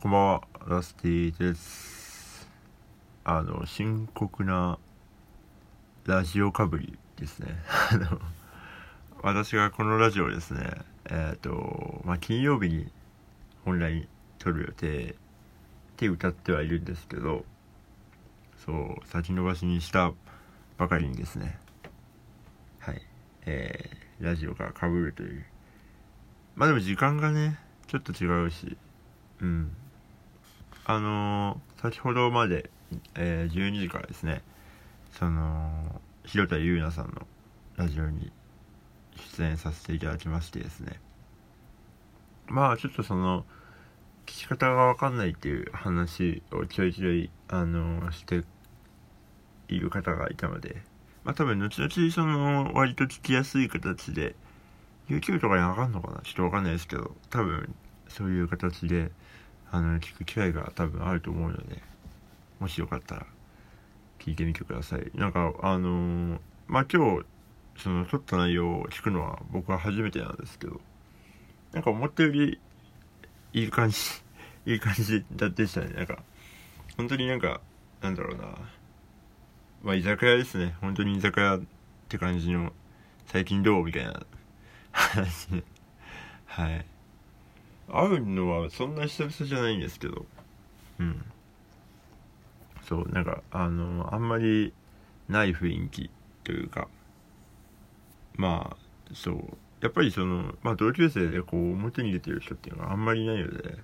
こんばんは、ラスティです。あの、深刻なラジオかぶりですね。あの、私がこのラジオですね、えっ、と、まあ、金曜日に本来撮る予定って歌ってはいるんですけど、そう、先延ばしにしたばかりにですね、はい、えー、ラジオがかぶるという。まあでも時間がね、ちょっと違うし、うん。あのー先ほどまで、えー12時からですねその広田優奈さんのラジオに出演させていただきましてですね。まあちょっとその聞き方が分かんないっていう話をちょいちょいあのーしている方がいたのでまあ多分後々その割と聞きやすい形で YouTube とかに上がるのかなちょっと分かんないですけど多分そういう形であの聞く機会が多分あると思うのでもしよかったら聞いてみてください。なんかあのーまあ今日その撮った内容を聞くのは僕は初めてなんですけどなんか思ったよりいい感じ いい感じだでしたね。なんか本当になんかなんだろうな。まあ居酒屋ですね。本当に居酒屋って感じの最近どう？みたいな話で。はい。会うのはそんな久々じゃないんですけど。うん。そうなんかあのあんまりない雰囲気というか。まあそう。やっぱりその、まあ、同級生でこう表に出てる人っていうのはあんまりいないので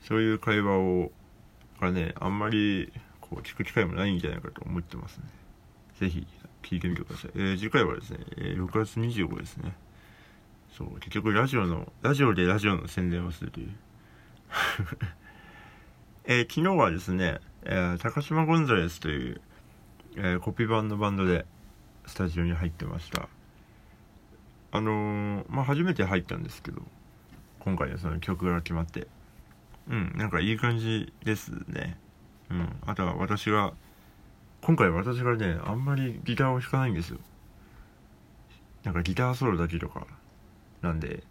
そういう会話をがねあんまりこう聞く機会もないんじゃないかと思ってますね。ぜひ聞いてみてください、えー次回はですね、えー6月25ですね。そう結局ラジオのラジオでラジオの宣伝をするという。えー昨日はですね、えー高島ゴンザレスという、えーコピー版のバンドでスタジオに入ってました。あのまあ初めて入ったんですけど今回はその曲が決まって。うんなんかいい感じですね。うんあとは私が今回私がねあんまりギターを弾かないんですよ。なんかギターソロだけとか。なんで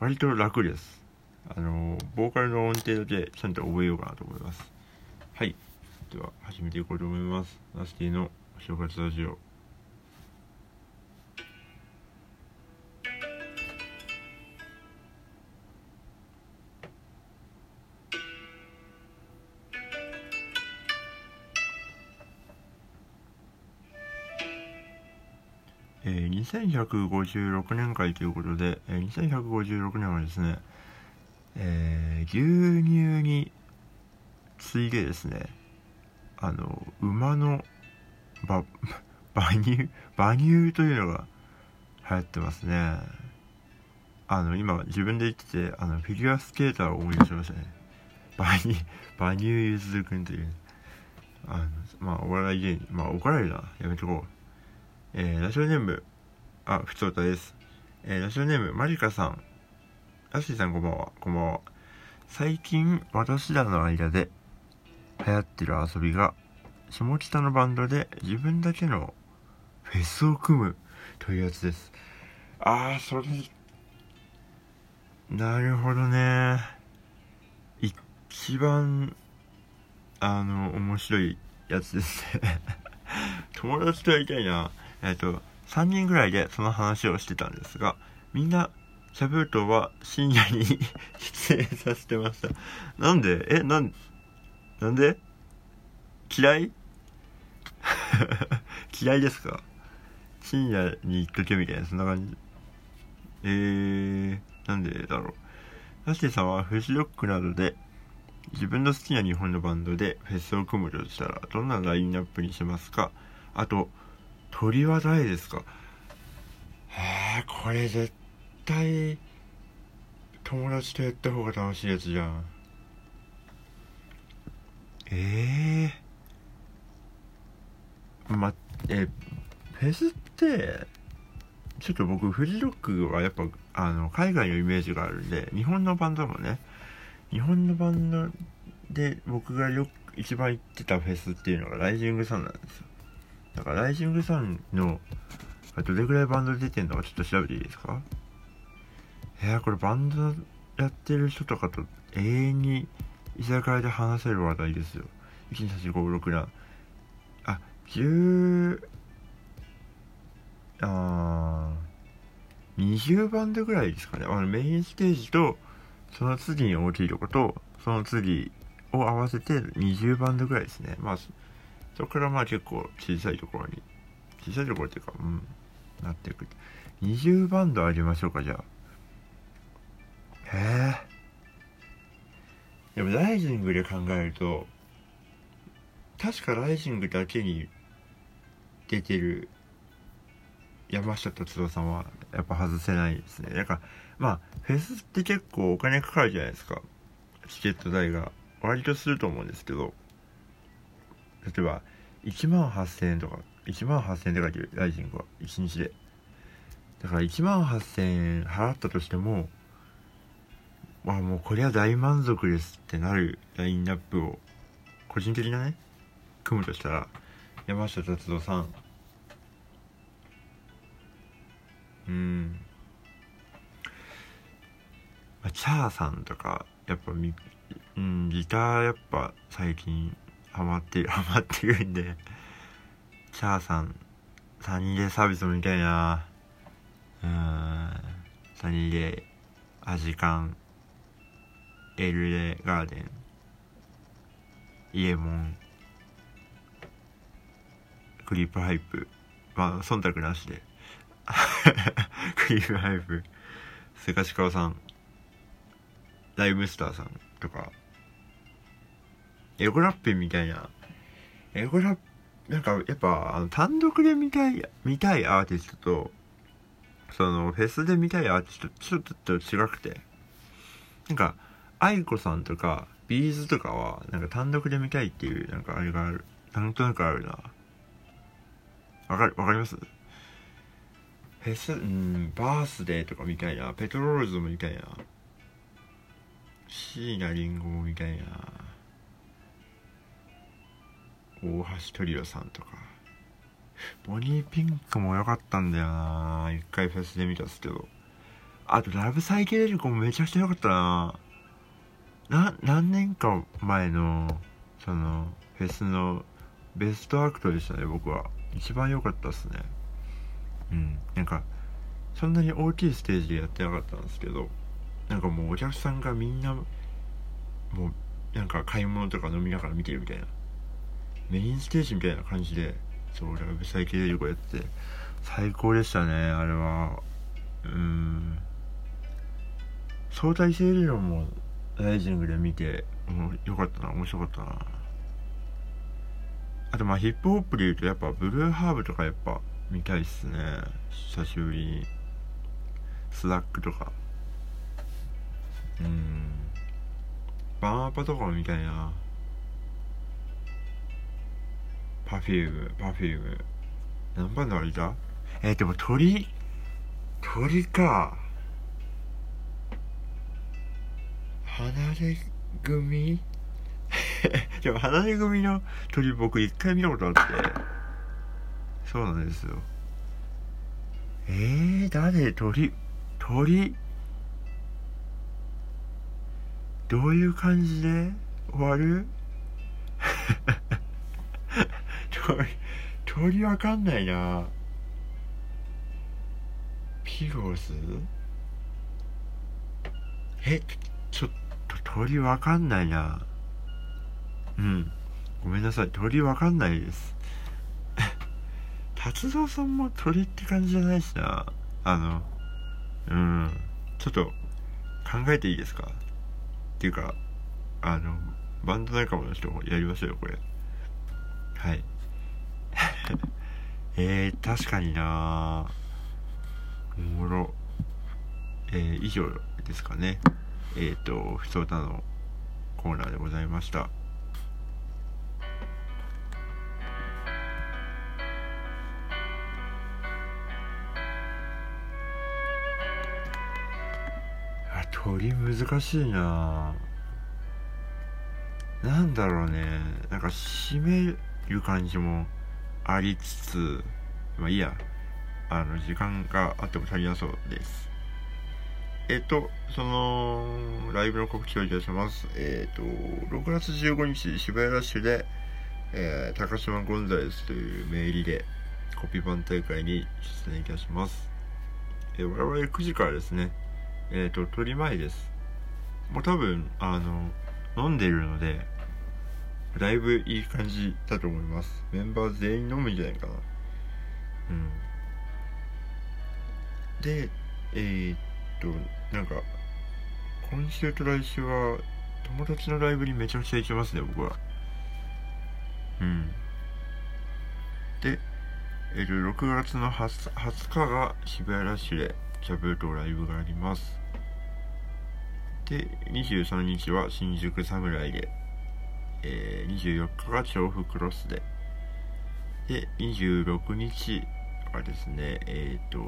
割と楽です。あのボーカルの音程だけちゃんと覚えようかなと思います。はい。では始めていこうと思います。ナスティのお正月ラジオ。2156年会ということで、えー、2156年はですね、えー、牛乳に次いでですねあの馬のば 馬乳馬乳というのが流行ってますね。あの今自分で言っててあのフィギュアスケーターを思い出しましたね。馬乳馬乳ゆずるくんという。あのまあお笑い芸人まあ怒られるな。やめとこう。えーラジオネーム、あ、ふつおたです。えーラジオネーム、まりかさん。アシーさんこんばんは。こんばんは。最近、私らの間で流行ってる遊びが、下北のバンドで自分だけのフェスを組むというやつです。あー、それ、なるほどね。一番、あの、面白いやつですね。友達とやりたいな。えっ、と、3人ぐらいでその話をしてたんですが、みんな、シャブートは深夜に 出演させてました。なんで？え、なん、なんで？嫌い？嫌いですか？深夜に行っとけみたいな、そんな感じ。えー、なんでだろう。ラシさんはフジロックなどで自分の好きな日本のバンドでフェスを組むとしたらどんなラインナップにしますか？あと鳥は誰ですか？へえこれ絶対友達とやった方が楽しいやつじゃん。ええまえフェスってちょっと僕フジロックはやっぱあの海外のイメージがあるんで日本のバンドもね日本のバンドで僕がよく一番行ってたフェスっていうのがライジングサンなんですよ。だからライジングサンのどれぐらいバンド出てんのかちょっと調べていいですか？えー、これバンドやってる人とかと永遠に居酒屋で話せる話題ですよ。1234567あ10あ20バンドぐらいですかね。あのメインステージとその次に大きいとことその次を合わせて20バンドぐらいですね。まあそこからまあ結構小さいところに小さいところっていうかうんなっていく20バンドありましょうかじゃあ。へえ。でもライジングで考えると確かライジングだけに出てる山下達郎さんはやっぱ外せないですね。なんかまあフェスって結構お金かかるじゃないですか。チケット代が。割とすると思うんですけど。例えば1万8000円とか1万8000円で書いてるライジングは1日で。だから1万8000円払ったとしてもまあもうこれは大満足ですってなるラインナップを個人的なね組むとしたら山下達郎さん。うん。まあ、チャーさんとかやっぱみうんギターやっぱ最近ハマってる ハマってるんでチャーさんサニーデーサービスも見たいなうんサニーデーアジカンエルレガーデンイエモンクリープハイプまあ忖度なしで クリープハイプスガシカオさんライムスターさんとかエゴラッピンみたいな。エゴラッなんかやっぱあの単独で見たい見たいアーティストとそのフェスで見たいアーティストちょっと違くて。なんか愛子さんとかビーズとかはなんか単独で見たいっていうなんかあれがある。なんとなくあるな。わかるわかります？フェスうんバースデーとかみたいな。ペトロールズもみたいな。椎名林檎もみたいな。大橋トリオさんとか。ボニーピンクも良かったんだよな。一回フェスで見たんですけど。あとラブサイケデリコもめちゃくちゃ良かったな。な何年か前のそのフェスのベストアクトでしたね僕は。一番良かったっすね。うん。なんかそんなに大きいステージでやってなかったんですけど。なんかもうお客さんがみんなもうなんか買い物とか飲みながら見てるみたいな。メインステージみたいな感じでそうラブサイケデリコやって最高でしたねあれは。うん。相対性理論もライジングで見てもうよかったな面白かったな。あとまあヒップホップで言うとやっぱブルーハーブとかやっぱ見たいっすね。久しぶりに。スラックとか。うん。バンアパとかも見たいな。パフュームパフューム何番のあれだえー、でも鳥？鳥か。離れ組？でも離れ組の鳥僕一回見たことあって。そうなんですよ。えー、誰？鳥？鳥？どういう感じで終わる？鳥鳥わかんないな。ピローズ？えちょっと鳥わかんないな。うん。ごめんなさい。鳥わかんないです。達郎さんも鳥って感じじゃないしな。あのうん。ちょっと考えていいですか？っていうかあのバンド仲間の人もやりましょうよこれ。はい。えー、確かにな。おもろ。えー、以上ですかね。えっ、ー、とふつおたのコーナーでございました。あ鳥難しいな。なんだろうね。なんか締める感じも。ありつつまあいいやあの時間があっても足りなそうですえっと、その、ライブの告知をいたします。えっと、6月15日、渋谷ラッシュで、えー、高島ゴンザレスという名義で、コピー版大会に出演いたします。えー、我々9時からですね、えっ、ー、と、取り前です。もう多分、あの、飲んでいるので、だいぶいい感じだと思います。メンバー全員飲むんじゃないかな。うん。で、えー、っと、なんか、今週と来週は、友達のライブにめちゃくちゃ行きますね、僕は。うん。で、えっと、6月の 20, 20日が渋谷ラッシュで、キャブとライブがあります。で、23日は新宿侍で、えー、24日が調布クロスで、で、26日はですね、えっ、ー、と、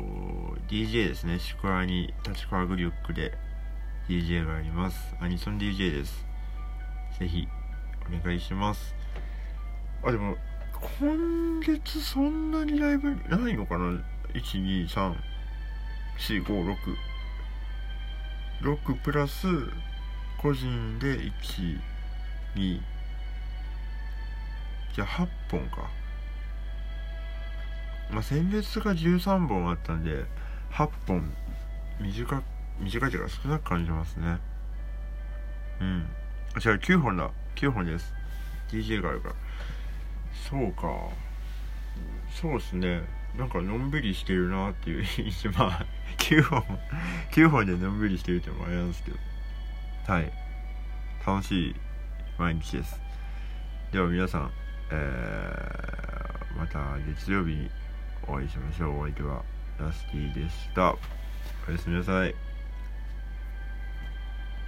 DJ ですね、宿アに立川グリュックで DJ があります。アニソン DJ です。ぜひ、お願いします。あ、でも、今月そんなにライブないのかな ?1、2、3、4、5、6。6プラス、個人で1、2、じゃあ8本か。まあ、先月が13本あったんで、8本短、短いというか少なく感じますね。うん。あ、違う、9本だ。9本です。DJ があるから。そうか。そうですね。なんかのんびりしてるなっていう 印象。まあ、9本、9本でのんびりしてるってもあれなんですけど。はい。楽しい毎日です。では皆さん、えー、また月曜日にお会いしましょう。お相手はラスティでした。おやすみなさい。